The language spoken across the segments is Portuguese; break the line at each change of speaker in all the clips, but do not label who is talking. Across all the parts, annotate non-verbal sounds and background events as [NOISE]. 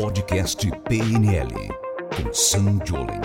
Podcast PNL com Sam Jolen.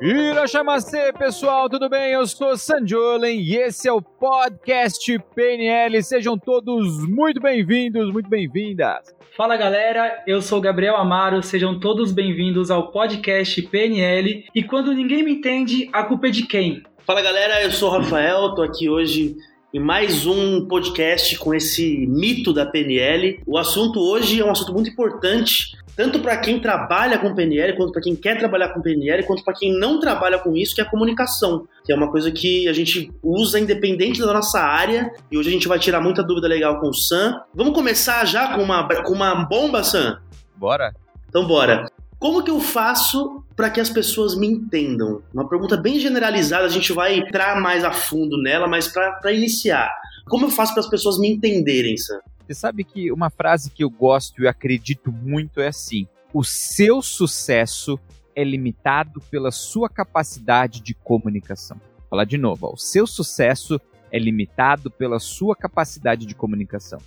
Irachamacê, pessoal, tudo bem? Eu sou Sanjolen e esse é o podcast PNL. Sejam todos muito bem-vindos, muito bem-vindas.
Fala galera, eu sou Gabriel Amaro, sejam todos bem-vindos ao podcast PNL. E quando ninguém me entende, a culpa é de quem?
Fala galera, eu sou o Rafael, tô aqui hoje em mais um podcast com esse mito da PNL. O assunto hoje é um assunto muito importante, tanto para quem trabalha com PNL, quanto para quem quer trabalhar com PNL, quanto para quem não trabalha com isso, que é a comunicação, que é uma coisa que a gente usa independente da nossa área. E hoje a gente vai tirar muita dúvida legal com o Sam. Vamos começar já com uma, com uma bomba, Sam?
Bora?
Então bora. Como que eu faço para que as pessoas me entendam? Uma pergunta bem generalizada, a gente vai entrar mais a fundo nela, mas para iniciar, como eu faço para as pessoas me entenderem, Sam?
Você sabe que uma frase que eu gosto e acredito muito é assim: o seu sucesso é limitado pela sua capacidade de comunicação. Vou falar de novo: ó, o seu sucesso é limitado pela sua capacidade de comunicação.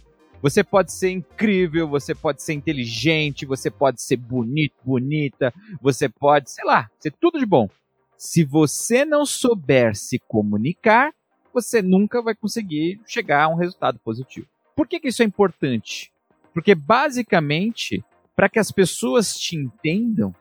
Você pode ser incrível, você pode ser inteligente, você pode ser bonito, bonita, você pode, sei lá, ser tudo de bom. Se você não souber se comunicar, você nunca vai conseguir chegar a um resultado positivo. Por que, que isso é importante? Porque basicamente, para que as pessoas te entendam,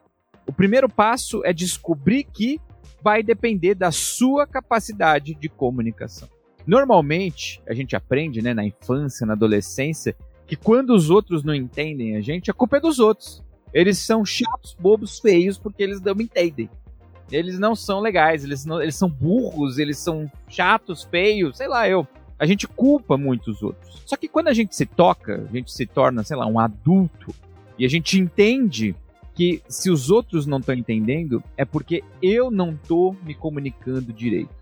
o primeiro passo é descobrir que vai depender da sua capacidade de comunicação. Normalmente, a gente aprende, né, na infância, na adolescência, que quando os outros não entendem a gente, a culpa é dos outros. Eles são chatos, bobos, feios, porque eles não entendem. Eles não são legais, eles, não, eles são burros, eles são chatos, feios, sei lá, eu. A gente culpa muito os outros. Só que quando a gente se toca, a gente se torna, sei lá, um adulto, e a gente entende que se os outros não estão entendendo, é porque eu não estou me comunicando direito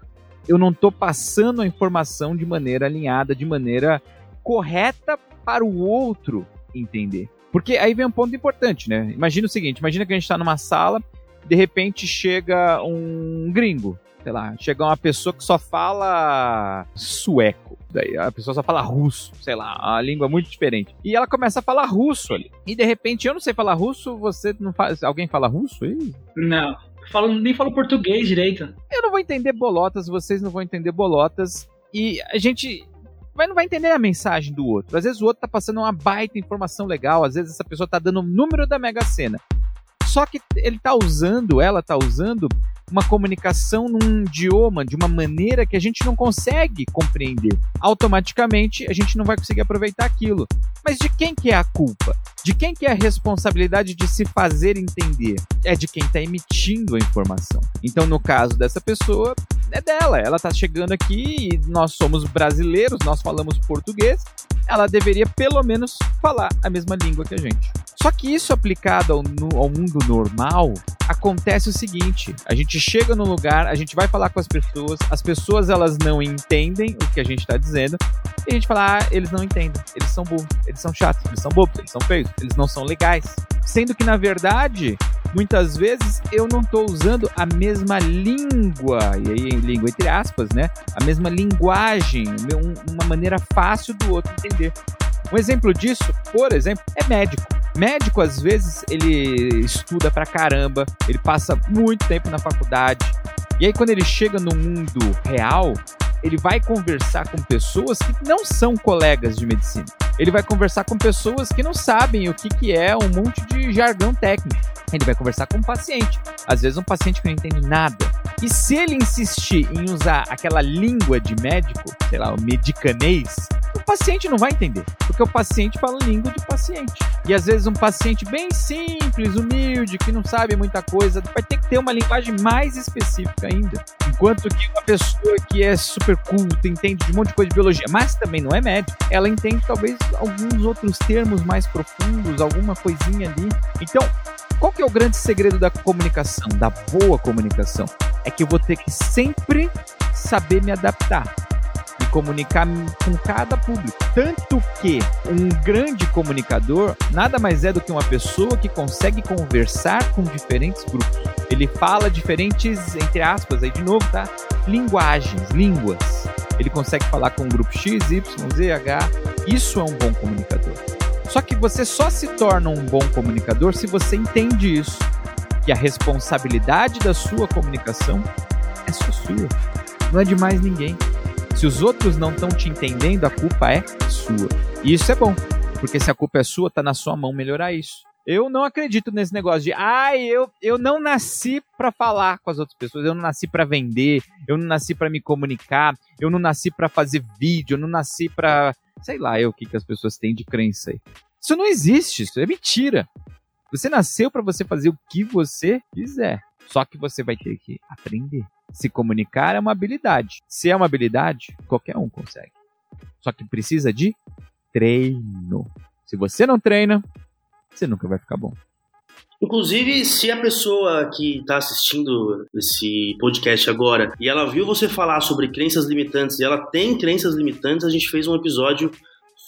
eu não estou passando a informação de maneira alinhada, de maneira correta para o outro entender. Porque aí vem um ponto importante, né? Imagina o seguinte: imagina que a gente está numa sala, de repente chega um gringo, sei lá, chega uma pessoa que só fala sueco. Daí a pessoa só fala russo, sei lá, a língua muito diferente. E ela começa a falar russo ali. E de repente eu não sei falar russo, você não faz. Alguém fala russo aí?
Não falo, nem falo português direito.
Eu não vou entender bolotas, vocês não vão entender bolotas. E a gente vai, não vai entender a mensagem do outro. Às vezes o outro tá passando uma baita informação legal, às vezes essa pessoa tá dando o número da Mega Sena. Só que ele tá usando, ela tá usando uma comunicação num idioma de uma maneira que a gente não consegue compreender. Automaticamente a gente não vai conseguir aproveitar aquilo. Mas de quem que é a culpa? De quem que é a responsabilidade de se fazer entender? É de quem está emitindo a informação. Então, no caso dessa pessoa, é dela. Ela está chegando aqui e nós somos brasileiros, nós falamos português. Ela deveria pelo menos falar a mesma língua que a gente. Só que isso aplicado ao, ao mundo normal, acontece o seguinte: a gente chega no lugar, a gente vai falar com as pessoas, as pessoas elas não entendem o que a gente está dizendo, e a gente fala, ah, eles não entendem, eles são burros, eles são chatos, eles são bobos, eles são feios, eles não são legais. Sendo que, na verdade, muitas vezes eu não estou usando a mesma língua, e aí língua entre aspas, né? A mesma linguagem, uma maneira fácil do outro entender. Um exemplo disso, por exemplo, é médico. Médico, às vezes, ele estuda pra caramba, ele passa muito tempo na faculdade. E aí, quando ele chega no mundo real, ele vai conversar com pessoas que não são colegas de medicina. Ele vai conversar com pessoas que não sabem o que, que é um monte de jargão técnico. Ele vai conversar com um paciente. Às vezes, um paciente que não entende nada. E se ele insistir em usar aquela língua de médico, sei lá, o medicanês, paciente não vai entender, porque o paciente fala língua de paciente. E às vezes um paciente bem simples, humilde, que não sabe muita coisa, vai ter que ter uma linguagem mais específica ainda. Enquanto que uma pessoa que é super culta, entende de um monte de coisa de biologia, mas também não é médico, ela entende talvez alguns outros termos mais profundos, alguma coisinha ali. Então, qual que é o grande segredo da comunicação, da boa comunicação? É que eu vou ter que sempre saber me adaptar comunicar com cada público. Tanto que um grande comunicador nada mais é do que uma pessoa que consegue conversar com diferentes grupos. Ele fala diferentes, entre aspas, aí de novo, tá? Linguagens, línguas. Ele consegue falar com um grupo X, Y, Z, H. Isso é um bom comunicador. Só que você só se torna um bom comunicador se você entende isso. Que a responsabilidade da sua comunicação é só sua. Não é de mais ninguém. Se os outros não estão te entendendo, a culpa é sua. E isso é bom, porque se a culpa é sua, tá na sua mão melhorar isso. Eu não acredito nesse negócio de, ah, eu, eu não nasci para falar com as outras pessoas, eu não nasci para vender, eu não nasci para me comunicar, eu não nasci para fazer vídeo, eu não nasci para, sei lá, eu o que que as pessoas têm de crença aí. Isso não existe, isso é mentira. Você nasceu para você fazer o que você quiser. Só que você vai ter que aprender. Se comunicar é uma habilidade. Se é uma habilidade, qualquer um consegue. Só que precisa de treino. Se você não treina, você nunca vai ficar bom.
Inclusive, se a pessoa que está assistindo esse podcast agora e ela viu você falar sobre crenças limitantes e ela tem crenças limitantes, a gente fez um episódio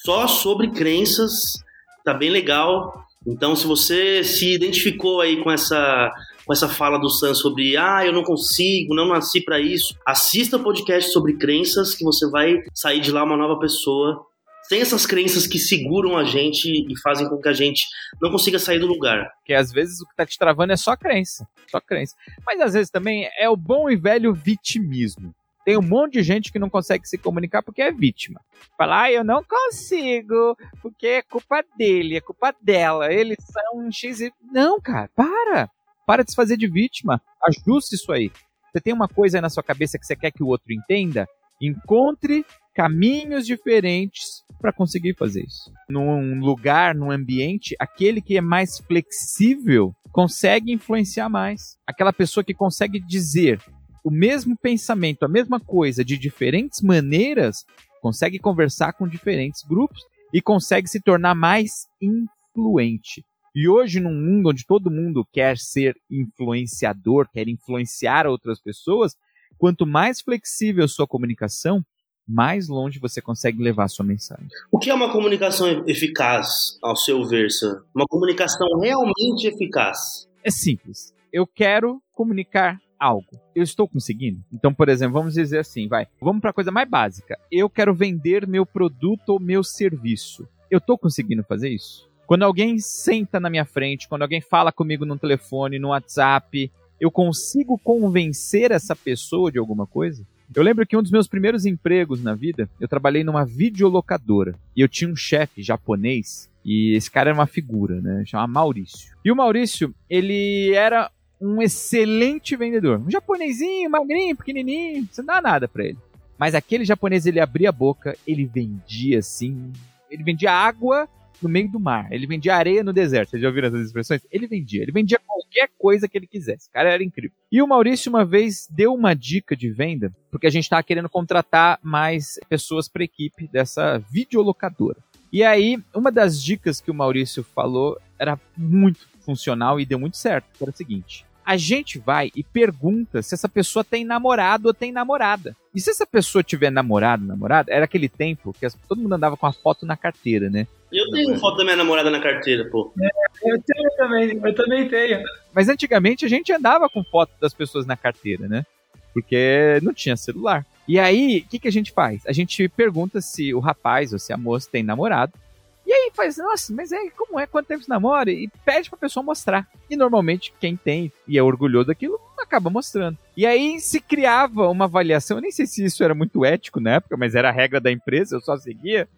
só sobre crenças, tá bem legal. Então, se você se identificou aí com essa com essa fala do Sam sobre ah, eu não consigo, não nasci para isso, assista o podcast sobre crenças que você vai sair de lá uma nova pessoa tem essas crenças que seguram a gente e fazem com que a gente não consiga sair do lugar.
Porque às vezes o que tá te travando é só crença. Só crença. Mas às vezes também é o bom e velho vitimismo. Tem um monte de gente que não consegue se comunicar porque é vítima. Fala, ah, eu não consigo, porque é culpa dele, é culpa dela, eles são um X. Não, cara, para. Para de se fazer de vítima. Ajuste isso aí. Você tem uma coisa aí na sua cabeça que você quer que o outro entenda? Encontre caminhos diferentes para conseguir fazer isso. Num lugar, num ambiente, aquele que é mais flexível consegue influenciar mais. Aquela pessoa que consegue dizer o mesmo pensamento, a mesma coisa de diferentes maneiras, consegue conversar com diferentes grupos e consegue se tornar mais influente. E hoje, num mundo onde todo mundo quer ser influenciador, quer influenciar outras pessoas, quanto mais flexível a sua comunicação, mais longe você consegue levar a sua mensagem.
O que é uma comunicação eficaz, ao seu ver, Sam? Uma comunicação realmente eficaz?
É simples. Eu quero comunicar algo. Eu estou conseguindo? Então, por exemplo, vamos dizer assim, vai. Vamos para a coisa mais básica. Eu quero vender meu produto ou meu serviço. Eu estou conseguindo fazer isso? Quando alguém senta na minha frente, quando alguém fala comigo no telefone, no WhatsApp, eu consigo convencer essa pessoa de alguma coisa? Eu lembro que um dos meus primeiros empregos na vida, eu trabalhei numa videolocadora. E eu tinha um chefe japonês, e esse cara era uma figura, né? Chamava Maurício. E o Maurício, ele era um excelente vendedor. Um japonesinho, magrinho, pequenininho, você não dá nada para ele. Mas aquele japonês, ele abria a boca, ele vendia assim. Ele vendia água no meio do mar. Ele vendia areia no deserto. Vocês já ouviram essas expressões? Ele vendia. Ele vendia qualquer coisa que ele quisesse. O cara era incrível. E o Maurício uma vez deu uma dica de venda, porque a gente estava querendo contratar mais pessoas para a equipe dessa videolocadora. E aí, uma das dicas que o Maurício falou era muito funcional e deu muito certo. Era o seguinte: a gente vai e pergunta se essa pessoa tem namorado ou tem namorada. E se essa pessoa tiver namorado, namorada, era aquele tempo que todo mundo andava com a foto na carteira, né?
Eu tenho foto da minha namorada na carteira, pô. É,
eu tenho também, eu também tenho.
Mas antigamente a gente andava com foto das pessoas na carteira, né? Porque não tinha celular. E aí, o que, que a gente faz? A gente pergunta se o rapaz ou se a moça tem namorado. E aí faz, nossa, mas é como é, quanto tempo se namora? E pede pra pessoa mostrar. E normalmente quem tem e é orgulhoso daquilo acaba mostrando. E aí se criava uma avaliação, eu nem sei se isso era muito ético na época, mas era a regra da empresa, eu só seguia.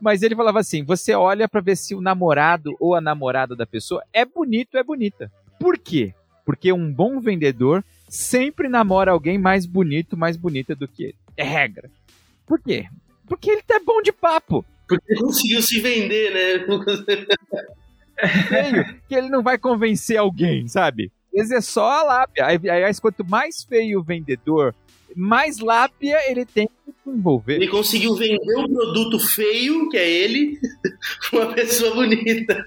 Mas ele falava assim: você olha para ver se o namorado ou a namorada da pessoa é bonito ou é bonita. Por quê? Porque um bom vendedor sempre namora alguém mais bonito, mais bonita do que ele. É regra. Por quê? Porque ele tá bom de papo.
Porque conseguiu se vender, né? [LAUGHS]
feio que ele não vai convencer alguém, sabe? Às vezes é só a lábia. Aí, quanto mais feio o vendedor, mais lábia ele tem que envolver.
Ele conseguiu vender um produto feio, que é ele, [LAUGHS] pra uma pessoa bonita.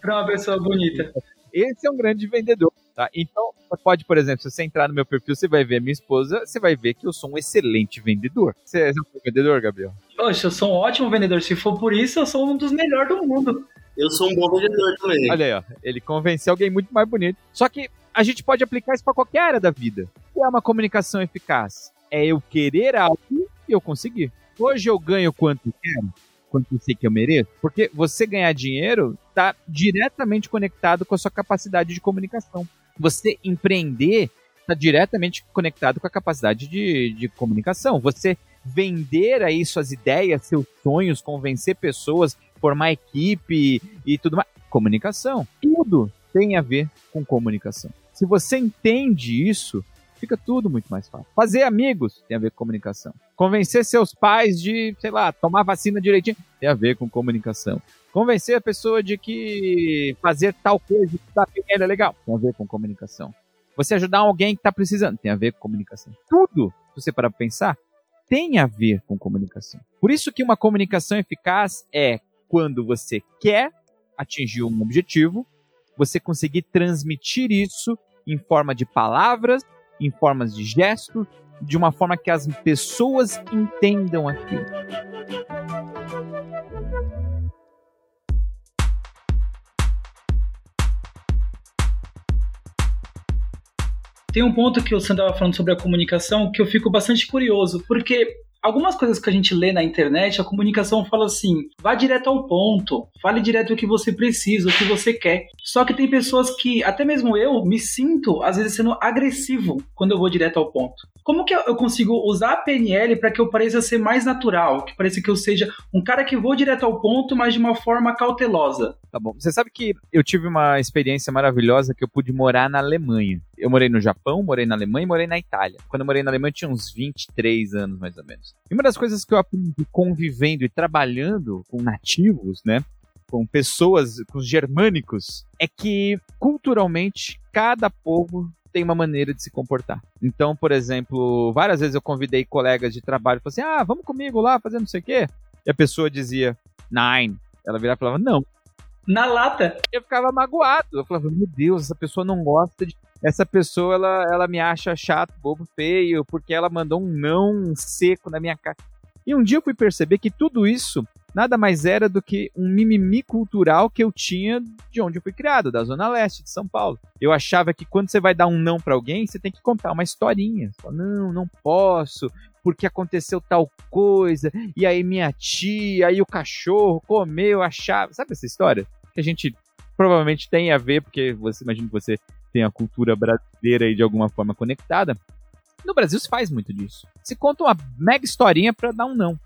pra uma pessoa bonita.
Esse é um grande vendedor, tá? Então, pode, por exemplo, se você entrar no meu perfil, você vai ver a minha esposa, você vai ver que eu sou um excelente vendedor. Você é um vendedor, Gabriel?
Poxa, eu sou um ótimo vendedor. Se for por isso, eu sou um dos melhores do mundo.
Eu sou um bom vendedor também.
Olha aí, ó. Ele convenceu alguém muito mais bonito. Só que a gente pode aplicar isso para qualquer área da vida. O que é uma comunicação eficaz? É eu querer algo e eu conseguir. Hoje eu ganho quanto quero? quanto eu sei que eu mereço? Porque você ganhar dinheiro está diretamente conectado com a sua capacidade de comunicação. Você empreender está diretamente conectado com a capacidade de, de comunicação. Você vender aí suas ideias, seus sonhos, convencer pessoas, formar equipe e tudo mais. Comunicação. Tudo tem a ver com comunicação. Se você entende isso, fica tudo muito mais fácil. Fazer amigos tem a ver com comunicação. Convencer seus pais de, sei lá, tomar vacina direitinho tem a ver com comunicação. Convencer a pessoa de que fazer tal coisa que tá é legal tem a ver com comunicação. Você ajudar alguém que está precisando tem a ver com comunicação. Tudo, se você parar para pensar, tem a ver com comunicação. Por isso que uma comunicação eficaz é quando você quer atingir um objetivo, você conseguir transmitir isso em forma de palavras, em formas de gestos, de uma forma que as pessoas entendam aquilo.
Tem um ponto que o Sandro estava falando sobre a comunicação que eu fico bastante curioso, porque algumas coisas que a gente lê na internet, a comunicação fala assim: vá direto ao ponto, fale direto o que você precisa, o que você quer. Só que tem pessoas que, até mesmo eu, me sinto, às vezes, sendo agressivo quando eu vou direto ao ponto. Como que eu consigo usar a PNL para que eu pareça ser mais natural, que pareça que eu seja um cara que vou direto ao ponto, mas de uma forma cautelosa?
Tá bom. Você sabe que eu tive uma experiência maravilhosa que eu pude morar na Alemanha. Eu morei no Japão, morei na Alemanha e morei na Itália. Quando eu morei na Alemanha, eu tinha uns 23 anos, mais ou menos. E uma das coisas que eu aprendi convivendo e trabalhando com nativos, né? Com pessoas, com os germânicos, é que culturalmente cada povo tem uma maneira de se comportar. Então, por exemplo, várias vezes eu convidei colegas de trabalho e falei assim: ah, vamos comigo lá fazer não sei o quê. E a pessoa dizia, nine. Ela virava e falava, não.
Na lata.
Eu ficava magoado. Eu falava, meu Deus, essa pessoa não gosta de. Essa pessoa, ela, ela me acha chato, bobo, feio, porque ela mandou um não seco na minha cara. E um dia eu fui perceber que tudo isso nada mais era do que um mimimi cultural que eu tinha de onde eu fui criado, da Zona Leste de São Paulo. Eu achava que quando você vai dar um não para alguém, você tem que contar uma historinha. Fala, não, não posso, porque aconteceu tal coisa, e aí minha tia, aí o cachorro comeu, achava. Sabe essa história? Que a gente provavelmente tem a ver, porque você imagina que você tem a cultura brasileira aí de alguma forma conectada. No Brasil se faz muito disso. Se conta uma mega historinha para dar um não.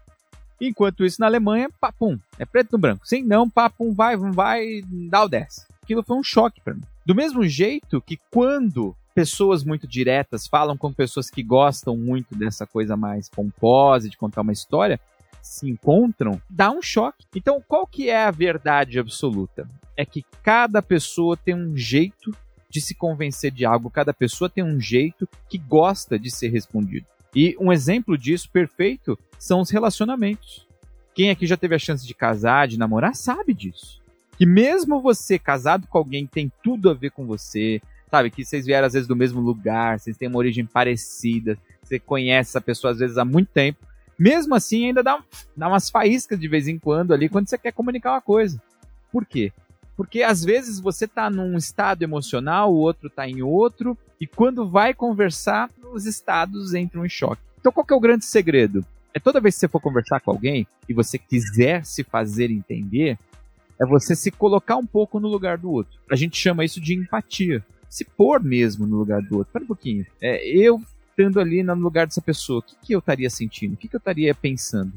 Enquanto isso, na Alemanha, papum, é preto no branco. Sim, não, papum, vai, vai, vai, dá o 10. Aquilo foi um choque para mim. Do mesmo jeito que quando pessoas muito diretas falam com pessoas que gostam muito dessa coisa mais pomposa, de contar uma história, se encontram, dá um choque. Então, qual que é a verdade absoluta? É que cada pessoa tem um jeito de se convencer de algo, cada pessoa tem um jeito que gosta de ser respondido. E um exemplo disso perfeito são os relacionamentos. Quem aqui já teve a chance de casar, de namorar, sabe disso. Que mesmo você casado com alguém que tem tudo a ver com você, sabe? Que vocês vieram às vezes do mesmo lugar, vocês têm uma origem parecida, você conhece essa pessoa às vezes há muito tempo. Mesmo assim, ainda dá, dá umas faíscas de vez em quando ali quando você quer comunicar uma coisa. Por quê? Porque às vezes você tá num estado emocional, o outro tá em outro, e quando vai conversar, os estados entram em choque. Então qual que é o grande segredo? É toda vez que você for conversar com alguém e você quiser se fazer entender, é você se colocar um pouco no lugar do outro. A gente chama isso de empatia. Se pôr mesmo no lugar do outro. Espera um pouquinho. É, eu estando ali no lugar dessa pessoa, o que, que eu estaria sentindo? O que, que eu estaria pensando?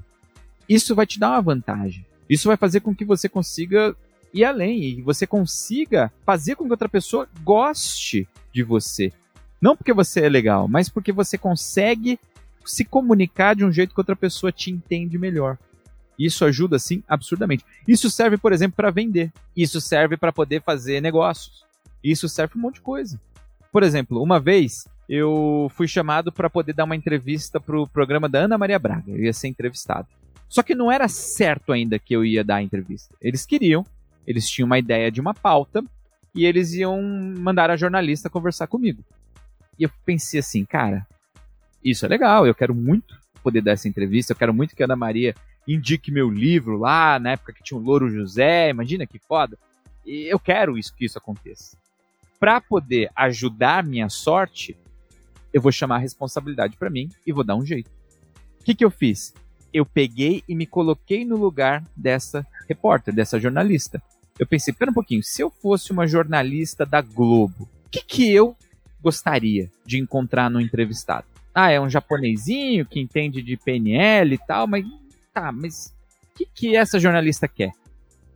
Isso vai te dar uma vantagem. Isso vai fazer com que você consiga ir além e você consiga fazer com que outra pessoa goste de você. Não porque você é legal, mas porque você consegue se comunicar de um jeito que outra pessoa te entende melhor. Isso ajuda, sim, absurdamente. Isso serve, por exemplo, para vender. Isso serve para poder fazer negócios. Isso serve para um monte de coisa. Por exemplo, uma vez eu fui chamado para poder dar uma entrevista para o programa da Ana Maria Braga. Eu ia ser entrevistado. Só que não era certo ainda que eu ia dar a entrevista. Eles queriam, eles tinham uma ideia de uma pauta e eles iam mandar a jornalista conversar comigo. E eu pensei assim, cara, isso é legal, eu quero muito poder dar essa entrevista, eu quero muito que a Ana Maria indique meu livro lá, na época que tinha o Louro José, imagina que foda. E eu quero isso que isso aconteça. Para poder ajudar minha sorte, eu vou chamar a responsabilidade para mim e vou dar um jeito. O que, que eu fiz? eu peguei e me coloquei no lugar dessa repórter, dessa jornalista. Eu pensei, pera um pouquinho, se eu fosse uma jornalista da Globo, o que, que eu gostaria de encontrar no entrevistado? Ah, é um japonesinho que entende de PNL e tal, mas tá, mas o que, que essa jornalista quer?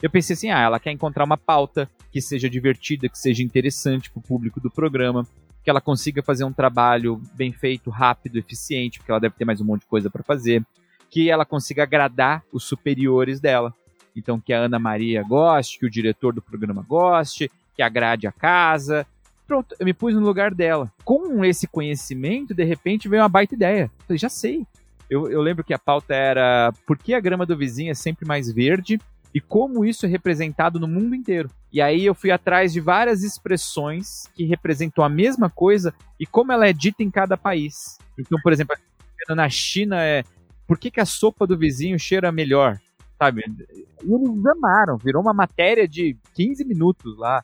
Eu pensei assim, ah, ela quer encontrar uma pauta que seja divertida, que seja interessante para o público do programa, que ela consiga fazer um trabalho bem feito, rápido, eficiente, porque ela deve ter mais um monte de coisa para fazer, que ela consiga agradar os superiores dela. Então, que a Ana Maria goste, que o diretor do programa goste, que agrade a casa. Pronto, eu me pus no lugar dela. Com esse conhecimento, de repente veio uma baita ideia. Eu falei, já sei. Eu, eu lembro que a pauta era por que a grama do vizinho é sempre mais verde e como isso é representado no mundo inteiro. E aí eu fui atrás de várias expressões que representam a mesma coisa e como ela é dita em cada país. Então, por exemplo, na China é por que, que a sopa do vizinho cheira melhor? Sabe? E eles amaram, virou uma matéria de 15 minutos lá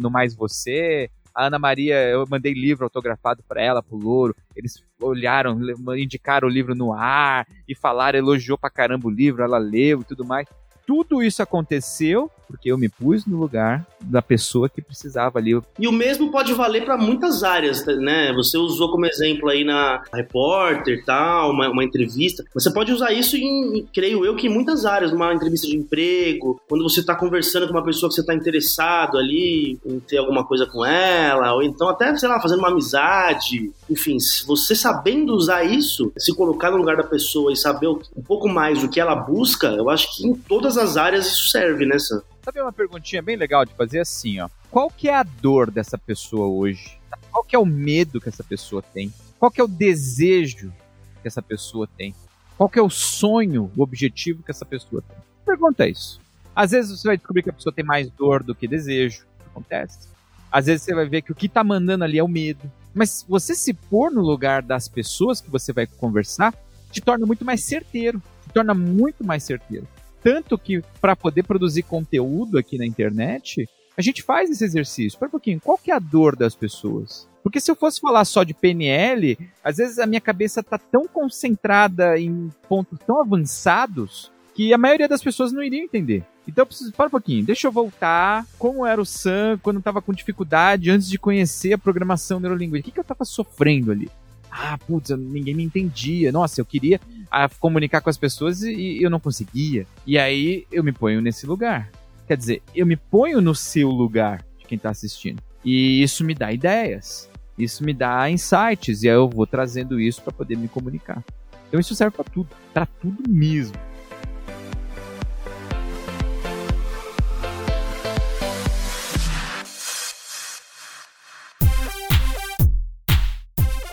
no Mais Você. A Ana Maria, eu mandei livro autografado para ela, pro Louro. Eles olharam, indicaram o livro no ar e falaram, elogiou pra caramba o livro, ela leu e tudo mais tudo isso aconteceu porque eu me pus no lugar da pessoa que precisava ali.
E o mesmo pode valer para muitas áreas, né? Você usou como exemplo aí na repórter, tal, uma, uma entrevista. Você pode usar isso em, creio eu, que em muitas áreas, numa entrevista de emprego, quando você está conversando com uma pessoa que você está interessado ali em ter alguma coisa com ela, ou então até, sei lá, fazendo uma amizade. Enfim, você sabendo usar isso, se colocar no lugar da pessoa e saber um pouco mais do que ela busca, eu acho que em todas as áreas isso serve, né, Sam?
Sabe uma perguntinha bem legal de fazer assim, ó? Qual que é a dor dessa pessoa hoje? Qual que é o medo que essa pessoa tem? Qual que é o desejo que essa pessoa tem? Qual que é o sonho, o objetivo que essa pessoa tem? Pergunta isso. Às vezes você vai descobrir que a pessoa tem mais dor do que desejo. Acontece. Às vezes você vai ver que o que tá mandando ali é o medo. Mas você se pôr no lugar das pessoas que você vai conversar te torna muito mais certeiro. Te torna muito mais certeiro. Tanto que, para poder produzir conteúdo aqui na internet, a gente faz esse exercício. Espera um pouquinho, qual que é a dor das pessoas? Porque se eu fosse falar só de PNL, às vezes a minha cabeça tá tão concentrada em pontos tão avançados que a maioria das pessoas não iria entender. Então eu preciso, para um pouquinho, deixa eu voltar. Como era o Sam quando estava com dificuldade antes de conhecer a programação neurolinguística? O que, que eu estava sofrendo ali? Ah, putz, ninguém me entendia. Nossa, eu queria a comunicar com as pessoas e, e eu não conseguia. E aí eu me ponho nesse lugar. Quer dizer, eu me ponho no seu lugar de quem está assistindo. E isso me dá ideias. Isso me dá insights. E aí eu vou trazendo isso para poder me comunicar. Então isso serve para tudo. Para tudo mesmo.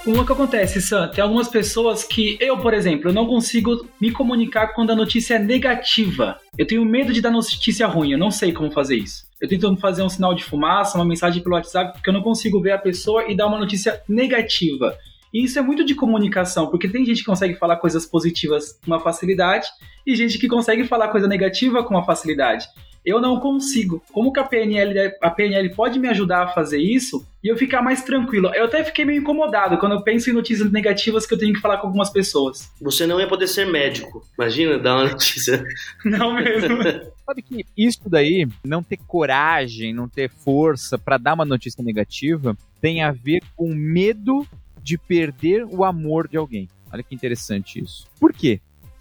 O que acontece, Sam? Tem algumas pessoas que eu, por exemplo, eu não consigo me comunicar quando a notícia é negativa. Eu tenho medo de dar notícia ruim, eu não sei como fazer isso. Eu tento fazer um sinal de fumaça, uma mensagem pelo WhatsApp, porque eu não consigo ver a pessoa e dar uma notícia negativa. E isso é muito de comunicação, porque tem gente que consegue falar coisas positivas com uma facilidade e gente que consegue falar coisa negativa com uma facilidade eu não consigo. Como que a PNL, a PNL pode me ajudar a fazer isso e eu ficar mais tranquilo? Eu até fiquei meio incomodado quando eu penso em notícias negativas que eu tenho que falar com algumas pessoas.
Você não ia poder ser médico. Imagina dar uma notícia. [LAUGHS]
Não mesmo. [LAUGHS]
Sabe que isso daí, não ter coragem, não ter força para dar uma notícia negativa, tem a ver com medo de perder o amor de alguém. Olha que interessante isso. Por quê?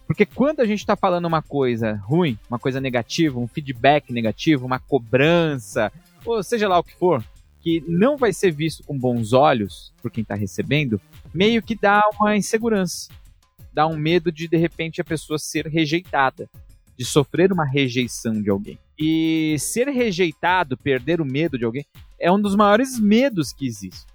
Porque quando a gente está falando uma coisa ruim, uma coisa negativa, um feedback negativo, uma cobrança, ou seja lá o que for, que não vai ser visto com bons olhos por quem está recebendo, meio que dá uma insegurança. Dá um medo de, de repente, a pessoa ser rejeitada, de sofrer uma rejeição de alguém. E ser rejeitado, perder o medo de alguém, é um dos maiores medos que existe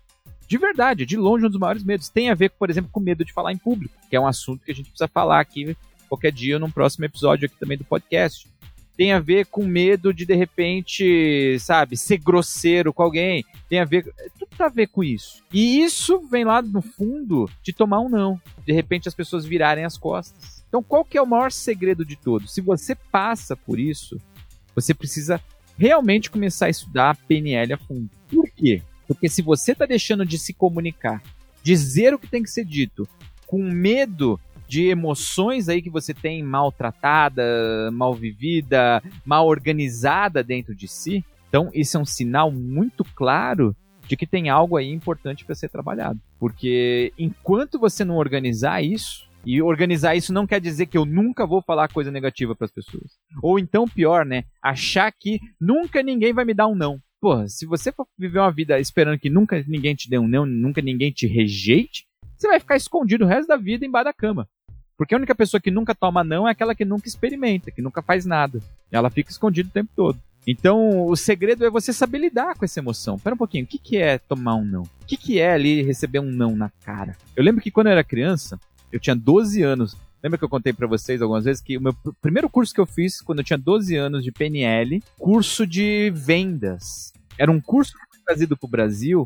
de verdade, de longe um dos maiores medos. Tem a ver, por exemplo, com medo de falar em público, que é um assunto que a gente precisa falar aqui qualquer dia num próximo episódio aqui também do podcast. Tem a ver com medo de de repente, sabe, ser grosseiro com alguém. Tem a ver, tudo tem a ver com isso. E isso vem lá no fundo de tomar um não. De repente as pessoas virarem as costas. Então, qual que é o maior segredo de todos? Se você passa por isso, você precisa realmente começar a estudar PNL a fundo. Por quê? Porque se você está deixando de se comunicar, dizer o que tem que ser dito, com medo de emoções aí que você tem maltratada, mal vivida, mal organizada dentro de si. Então, isso é um sinal muito claro de que tem algo aí importante para ser trabalhado. Porque enquanto você não organizar isso, e organizar isso não quer dizer que eu nunca vou falar coisa negativa para as pessoas. Ou então, pior, né? Achar que nunca ninguém vai me dar um não. Porra, se você for viver uma vida esperando que nunca ninguém te dê um não, nunca ninguém te rejeite, você vai ficar escondido o resto da vida embaixo da cama. Porque a única pessoa que nunca toma não é aquela que nunca experimenta, que nunca faz nada. Ela fica escondida o tempo todo. Então, o segredo é você saber lidar com essa emoção. Pera um pouquinho, o que, que é tomar um não? O que, que é ali receber um não na cara? Eu lembro que quando eu era criança, eu tinha 12 anos. Lembra que eu contei para vocês algumas vezes que o meu primeiro curso que eu fiz quando eu tinha 12 anos de PNL, curso de vendas. Era um curso trazido pro Brasil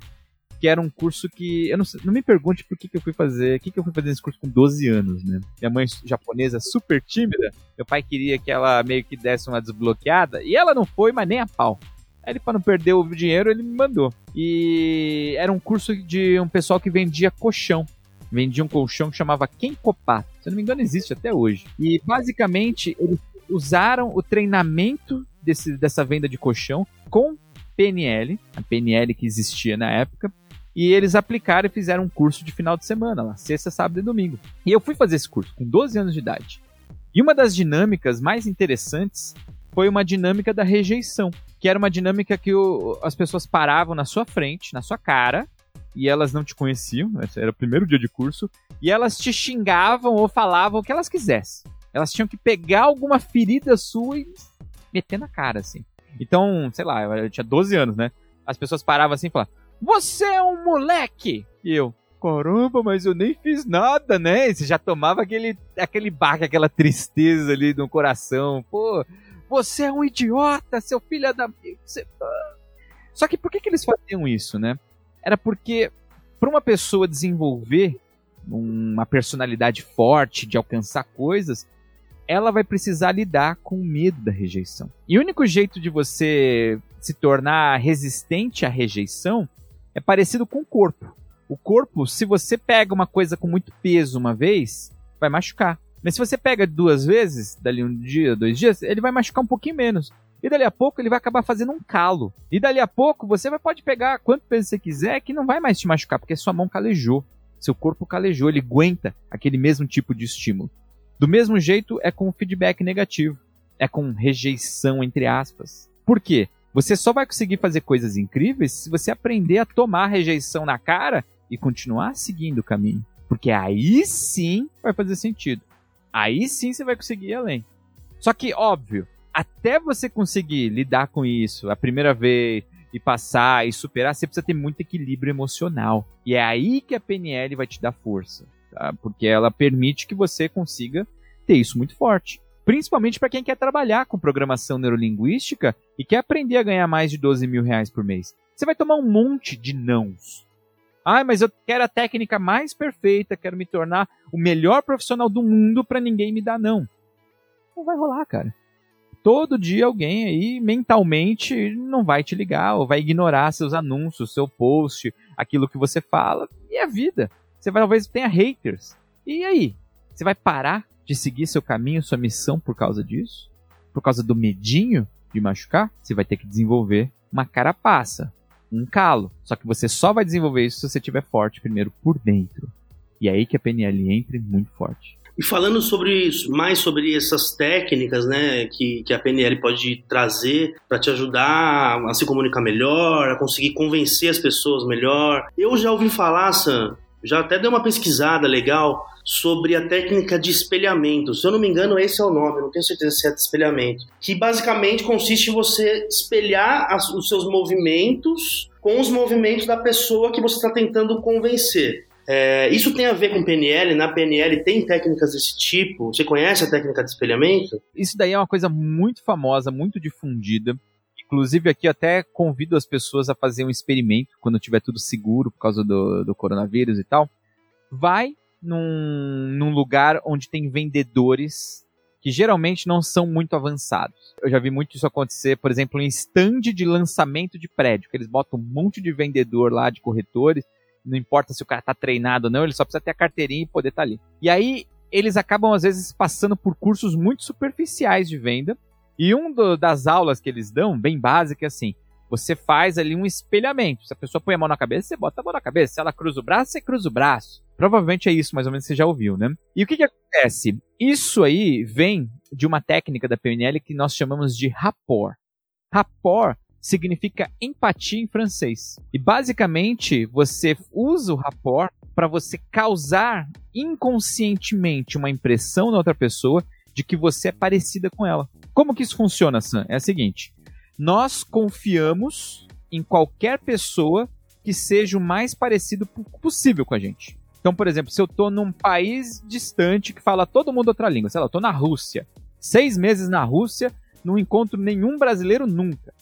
que era um curso que. Eu não, não me pergunte por que, que eu fui fazer. Que, que eu fui fazer nesse curso com 12 anos, né? Minha mãe japonesa, super tímida. Meu pai queria que ela meio que desse uma desbloqueada. E ela não foi, mas nem a pau. Aí ele, pra não perder o dinheiro, ele me mandou. E era um curso de um pessoal que vendia colchão. Vendia um colchão que chamava Kenkopá. Se eu não me engano, existe até hoje. E basicamente eles usaram o treinamento desse, dessa venda de colchão com PNL, a PNL que existia na época, e eles aplicaram e fizeram um curso de final de semana, lá, sexta, sábado e domingo. E eu fui fazer esse curso com 12 anos de idade. E uma das dinâmicas mais interessantes foi uma dinâmica da rejeição, que era uma dinâmica que o, as pessoas paravam na sua frente, na sua cara, e elas não te conheciam, esse era o primeiro dia de curso, e elas te xingavam ou falavam o que elas quisessem. Elas tinham que pegar alguma ferida sua e meter na cara, assim. Então, sei lá, eu tinha 12 anos, né? As pessoas paravam assim e falavam: você é um moleque! E eu, caramba, mas eu nem fiz nada, né? E você já tomava aquele, aquele baque, aquela tristeza ali no coração. Pô, você é um idiota, seu filho da. Você... Só que por que, que eles faziam isso, né? Era porque, para uma pessoa desenvolver uma personalidade forte, de alcançar coisas, ela vai precisar lidar com o medo da rejeição. E o único jeito de você se tornar resistente à rejeição é parecido com o corpo. O corpo, se você pega uma coisa com muito peso uma vez, vai machucar. Mas se você pega duas vezes, dali um dia, dois dias, ele vai machucar um pouquinho menos. E dali a pouco ele vai acabar fazendo um calo. E dali a pouco você vai, pode pegar quanto peso você quiser que não vai mais te machucar, porque sua mão calejou. Seu corpo calejou, ele aguenta aquele mesmo tipo de estímulo. Do mesmo jeito é com feedback negativo. É com rejeição, entre aspas. Por quê? Você só vai conseguir fazer coisas incríveis se você aprender a tomar rejeição na cara e continuar seguindo o caminho. Porque aí sim vai fazer sentido. Aí sim você vai conseguir ir além. Só que, óbvio, até você conseguir lidar com isso a primeira vez e passar e superar, você precisa ter muito equilíbrio emocional. E é aí que a PNL vai te dar força. Tá? Porque ela permite que você consiga ter isso muito forte principalmente para quem quer trabalhar com programação neurolinguística e quer aprender a ganhar mais de 12 mil reais por mês. Você vai tomar um monte de nãos. Ah, mas eu quero a técnica mais perfeita, quero me tornar o melhor profissional do mundo para ninguém me dar não. Não vai rolar, cara. Todo dia alguém aí mentalmente não vai te ligar ou vai ignorar seus anúncios, seu post, aquilo que você fala. E a vida. Você vai, talvez tenha haters. E aí? Você vai parar de seguir seu caminho, sua missão por causa disso? Por causa do medinho de machucar? Você vai ter que desenvolver uma carapaça, um calo. Só que você só vai desenvolver isso se você estiver forte primeiro por dentro. E é aí que a PNL entra muito forte.
E falando sobre mais sobre essas técnicas, né, que, que a PNL pode trazer para te ajudar a se comunicar melhor, a conseguir convencer as pessoas melhor. Eu já ouvi falar, Sam, já até dei uma pesquisada legal sobre a técnica de espelhamento. Se eu não me engano, esse é o nome, não tenho certeza se é de espelhamento. Que basicamente consiste em você espelhar as, os seus movimentos com os movimentos da pessoa que você está tentando convencer. É, isso tem a ver com PNL? Na PNL tem técnicas desse tipo? Você conhece a técnica de espelhamento?
Isso daí é uma coisa muito famosa, muito difundida. Inclusive, aqui até convido as pessoas a fazer um experimento quando tiver tudo seguro por causa do, do coronavírus e tal. Vai num, num lugar onde tem vendedores que geralmente não são muito avançados. Eu já vi muito isso acontecer, por exemplo, em stand de lançamento de prédio, que eles botam um monte de vendedor lá, de corretores, não importa se o cara tá treinado ou não, ele só precisa ter a carteirinha e poder estar tá ali. E aí, eles acabam às vezes passando por cursos muito superficiais de venda. E um das aulas que eles dão, bem básica, é assim: você faz ali um espelhamento. Se a pessoa põe a mão na cabeça, você bota a mão na cabeça. Se ela cruza o braço, você cruza o braço. Provavelmente é isso, mais ou menos, você já ouviu, né? E o que, que acontece? Isso aí vem de uma técnica da PNL que nós chamamos de rapport. Rapport significa empatia em francês. E basicamente você usa o rapport para você causar inconscientemente uma impressão na outra pessoa de que você é parecida com ela. Como que isso funciona, Sam? É a seguinte: nós confiamos em qualquer pessoa que seja o mais parecido possível com a gente. Então, por exemplo, se eu estou num país distante que fala todo mundo outra língua, sei lá, eu tô na Rússia, seis meses na Rússia, não encontro nenhum brasileiro nunca.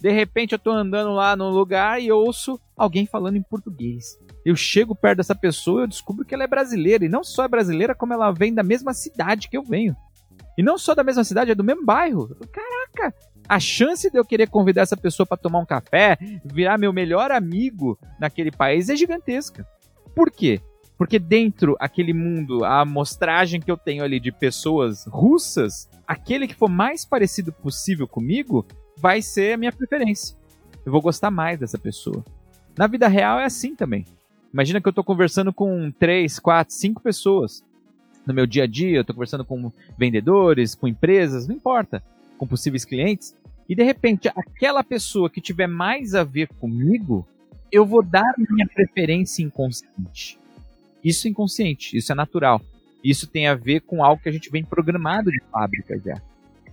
De repente eu tô andando lá num lugar e ouço alguém falando em português. Eu chego perto dessa pessoa e eu descubro que ela é brasileira. E não só é brasileira, como ela vem da mesma cidade que eu venho. E não só da mesma cidade, é do mesmo bairro. Caraca! A chance de eu querer convidar essa pessoa para tomar um café, virar meu melhor amigo naquele país é gigantesca. Por quê? Porque dentro aquele mundo, a amostragem que eu tenho ali de pessoas russas, aquele que for mais parecido possível comigo vai ser a minha preferência. Eu vou gostar mais dessa pessoa. Na vida real é assim também. Imagina que eu estou conversando com três, quatro, cinco pessoas. No meu dia a dia, eu estou conversando com vendedores, com empresas, não importa, com possíveis clientes. E de repente, aquela pessoa que tiver mais a ver comigo, eu vou dar minha preferência inconsciente. Isso é inconsciente, isso é natural. Isso tem a ver com algo que a gente vem programado de fábrica já.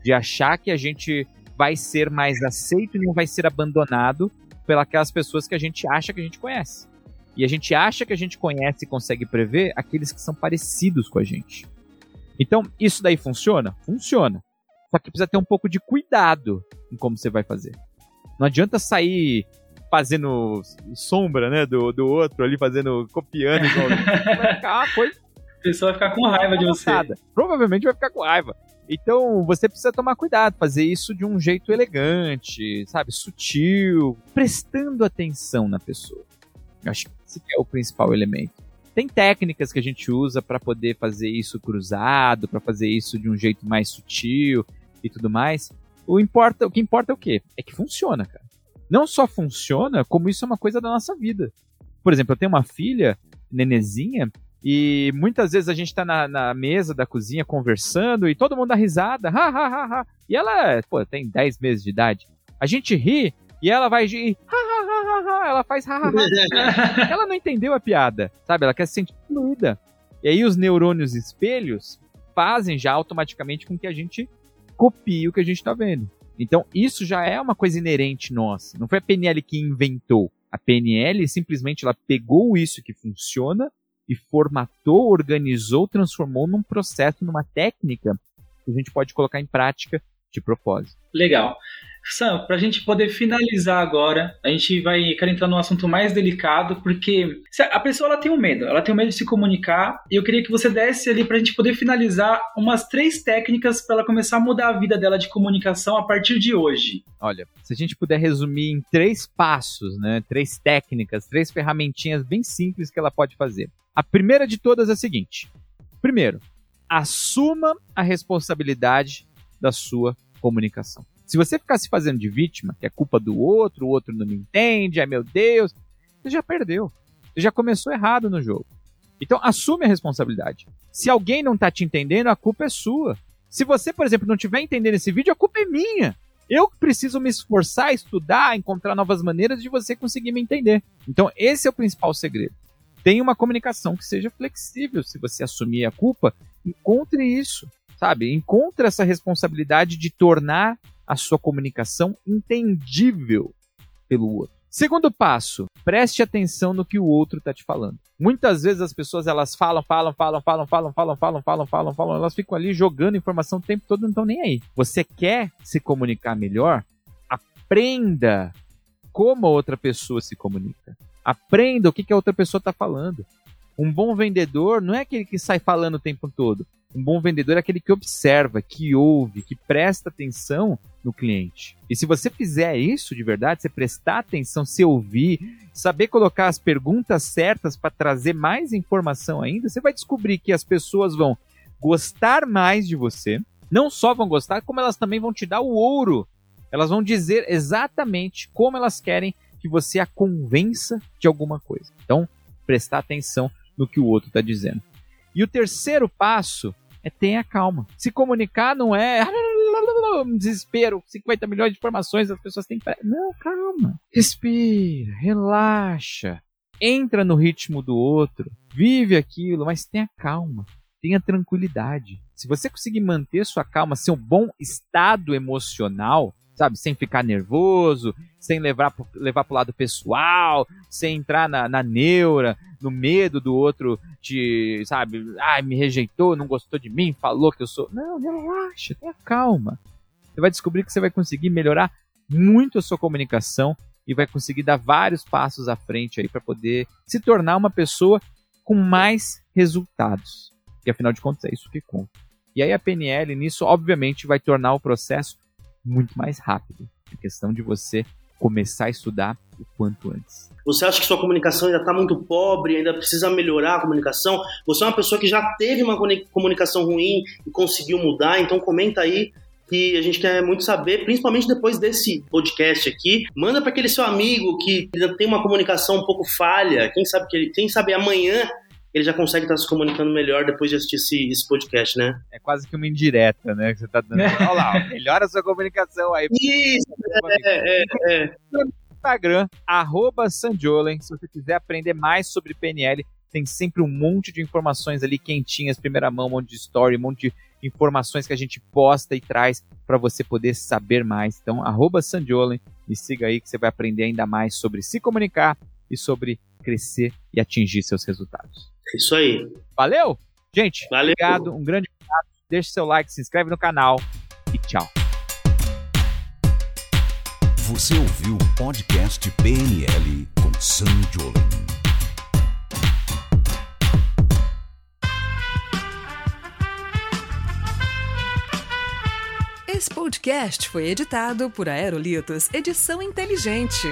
De achar que a gente vai ser mais aceito e não vai ser abandonado pelas pessoas que a gente acha que a gente conhece. E a gente acha que a gente conhece e consegue prever aqueles que são parecidos com a gente. Então, isso daí funciona? Funciona. Só que precisa ter um pouco de cuidado em como você vai fazer. Não adianta sair fazendo sombra, né, do, do outro ali, fazendo, copiando igual. [LAUGHS] vai ficar
uma coisa... A pessoa vai ficar com raiva de você.
Provavelmente vai ficar com raiva. Então você precisa tomar cuidado, fazer isso de um jeito elegante, sabe, sutil, prestando atenção na pessoa. Eu acho que esse é o principal elemento. Tem técnicas que a gente usa para poder fazer isso cruzado, para fazer isso de um jeito mais sutil e tudo mais. O, importa, o que importa é o quê? É que funciona, cara. Não só funciona, como isso é uma coisa da nossa vida. Por exemplo, eu tenho uma filha, nenezinha, e muitas vezes a gente está na, na, mesa da cozinha conversando e todo mundo dá risada, ha, ha, ha, ha. E ela, pô, tem 10 meses de idade. A gente ri e ela vai rir, ha, ha, ha, ha, ela faz ha, ha, ha. [LAUGHS] ela não entendeu a piada, sabe? Ela quer se sentir fluida. E aí os neurônios espelhos fazem já automaticamente com que a gente copie o que a gente está vendo. Então isso já é uma coisa inerente nossa. Não foi a PNL que inventou. A PNL simplesmente ela pegou isso que funciona e formatou, organizou, transformou num processo, numa técnica que a gente pode colocar em prática de propósito.
Legal. Sam, para a gente poder finalizar agora, a gente vai querer entrar num assunto mais delicado, porque a pessoa ela tem um medo, ela tem um medo de se comunicar, e eu queria que você desse ali para a gente poder finalizar umas três técnicas para ela começar a mudar a vida dela de comunicação a partir de hoje.
Olha, se a gente puder resumir em três passos, né, três técnicas, três ferramentinhas bem simples que ela pode fazer. A primeira de todas é a seguinte: primeiro, assuma a responsabilidade da sua comunicação. Se você ficar se fazendo de vítima, que é culpa do outro, o outro não me entende, ai meu Deus, você já perdeu. Você já começou errado no jogo. Então assume a responsabilidade. Se alguém não está te entendendo, a culpa é sua. Se você, por exemplo, não estiver entendendo esse vídeo, a culpa é minha. Eu preciso me esforçar, estudar, encontrar novas maneiras de você conseguir me entender. Então, esse é o principal segredo. Tenha uma comunicação que seja flexível. Se você assumir a culpa, encontre isso, sabe? Encontre essa responsabilidade de tornar a sua comunicação entendível pelo outro. Segundo passo, preste atenção no que o outro está te falando. Muitas vezes as pessoas elas falam, falam, falam, falam, falam, falam, falam, falam, falam, falam, elas ficam ali jogando informação o tempo todo, não estão nem aí. Você quer se comunicar melhor? Aprenda como a outra pessoa se comunica. Aprenda o que, que a outra pessoa está falando. Um bom vendedor não é aquele que sai falando o tempo todo. Um bom vendedor é aquele que observa, que ouve, que presta atenção no cliente. E se você fizer isso de verdade, você prestar atenção, se ouvir, saber colocar as perguntas certas para trazer mais informação ainda, você vai descobrir que as pessoas vão gostar mais de você. Não só vão gostar, como elas também vão te dar o ouro. Elas vão dizer exatamente como elas querem que você a convença de alguma coisa. Então, prestar atenção no que o outro está dizendo. E o terceiro passo é tenha calma. Se comunicar não é [LAUGHS] um [LAUGHS] desespero, 50 milhões de informações, as pessoas têm que. Não, calma. Respira, relaxa. Entra no ritmo do outro, vive aquilo, mas tenha calma, tenha tranquilidade. Se você conseguir manter sua calma, seu bom estado emocional, sabe, sem ficar nervoso, sem levar pro, levar pro lado pessoal, sem entrar na, na neura, no medo do outro de, sabe, ah, me rejeitou, não gostou de mim, falou que eu sou. Não, relaxa, tenha calma. Você vai descobrir que você vai conseguir melhorar muito a sua comunicação e vai conseguir dar vários passos à frente aí para poder se tornar uma pessoa com mais resultados. E afinal de contas é isso que conta. E aí a PNL nisso obviamente vai tornar o processo muito mais rápido. É questão de você começar a estudar o quanto antes.
Você acha que sua comunicação ainda está muito pobre, ainda precisa melhorar a comunicação? Você é uma pessoa que já teve uma comunicação ruim e conseguiu mudar, então comenta aí que a gente quer muito saber, principalmente depois desse podcast aqui. Manda para aquele seu amigo que tem uma comunicação um pouco falha. Quem sabe quem sabe amanhã ele já consegue estar se comunicando melhor depois de assistir esse, esse podcast, né?
É quase que uma indireta, né? Que você tá dando. [LAUGHS] Olha lá, melhora a sua comunicação aí.
Isso, é, é, é.
Instagram, arroba Sandiolen. Se você quiser aprender mais sobre PNL, tem sempre um monte de informações ali quentinhas, primeira mão, um monte de story, um monte de informações que a gente posta e traz para você poder saber mais. Então, arroba Sandiolen, me siga aí que você vai aprender ainda mais sobre se comunicar e sobre crescer e atingir seus resultados.
Isso aí.
Valeu? Gente,
Valeu.
obrigado, um grande abraço. Deixe seu like, se inscreve no canal e tchau.
Você ouviu o podcast PNL com Sam Jolen.
Esse podcast foi editado por Aerolitos Edição Inteligente.